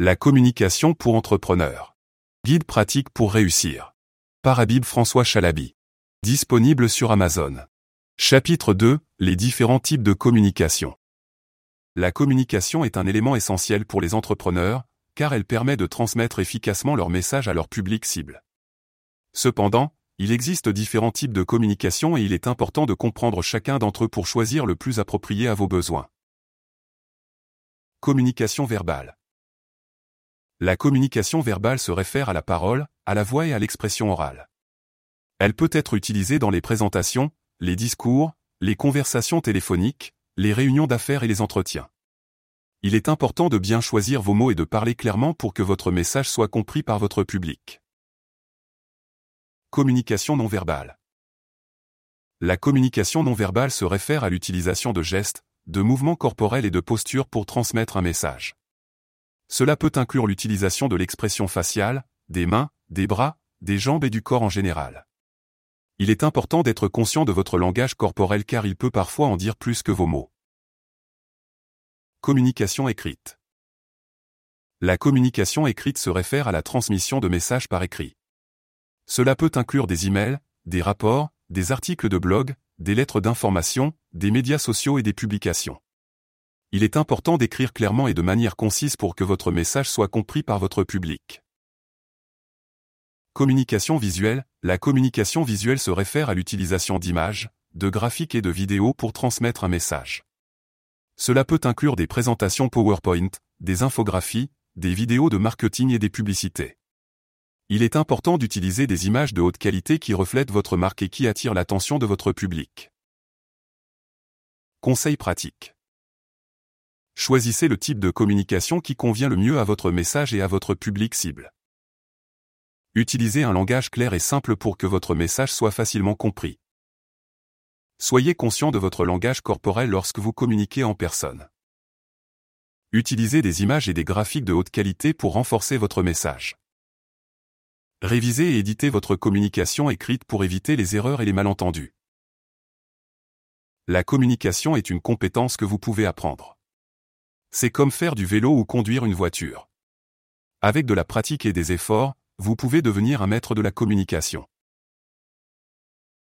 La communication pour entrepreneurs. Guide pratique pour réussir. Par Habib François Chalabi. Disponible sur Amazon. Chapitre 2. Les différents types de communication. La communication est un élément essentiel pour les entrepreneurs, car elle permet de transmettre efficacement leur message à leur public cible. Cependant, il existe différents types de communication et il est important de comprendre chacun d'entre eux pour choisir le plus approprié à vos besoins. Communication verbale. La communication verbale se réfère à la parole, à la voix et à l'expression orale. Elle peut être utilisée dans les présentations, les discours, les conversations téléphoniques, les réunions d'affaires et les entretiens. Il est important de bien choisir vos mots et de parler clairement pour que votre message soit compris par votre public. Communication non verbale. La communication non verbale se réfère à l'utilisation de gestes, de mouvements corporels et de postures pour transmettre un message. Cela peut inclure l'utilisation de l'expression faciale, des mains, des bras, des jambes et du corps en général. Il est important d'être conscient de votre langage corporel car il peut parfois en dire plus que vos mots. Communication écrite. La communication écrite se réfère à la transmission de messages par écrit. Cela peut inclure des emails, des rapports, des articles de blog, des lettres d'information, des médias sociaux et des publications. Il est important d'écrire clairement et de manière concise pour que votre message soit compris par votre public. Communication visuelle. La communication visuelle se réfère à l'utilisation d'images, de graphiques et de vidéos pour transmettre un message. Cela peut inclure des présentations PowerPoint, des infographies, des vidéos de marketing et des publicités. Il est important d'utiliser des images de haute qualité qui reflètent votre marque et qui attirent l'attention de votre public. Conseil pratique. Choisissez le type de communication qui convient le mieux à votre message et à votre public cible. Utilisez un langage clair et simple pour que votre message soit facilement compris. Soyez conscient de votre langage corporel lorsque vous communiquez en personne. Utilisez des images et des graphiques de haute qualité pour renforcer votre message. Révisez et éditez votre communication écrite pour éviter les erreurs et les malentendus. La communication est une compétence que vous pouvez apprendre. C'est comme faire du vélo ou conduire une voiture. Avec de la pratique et des efforts, vous pouvez devenir un maître de la communication.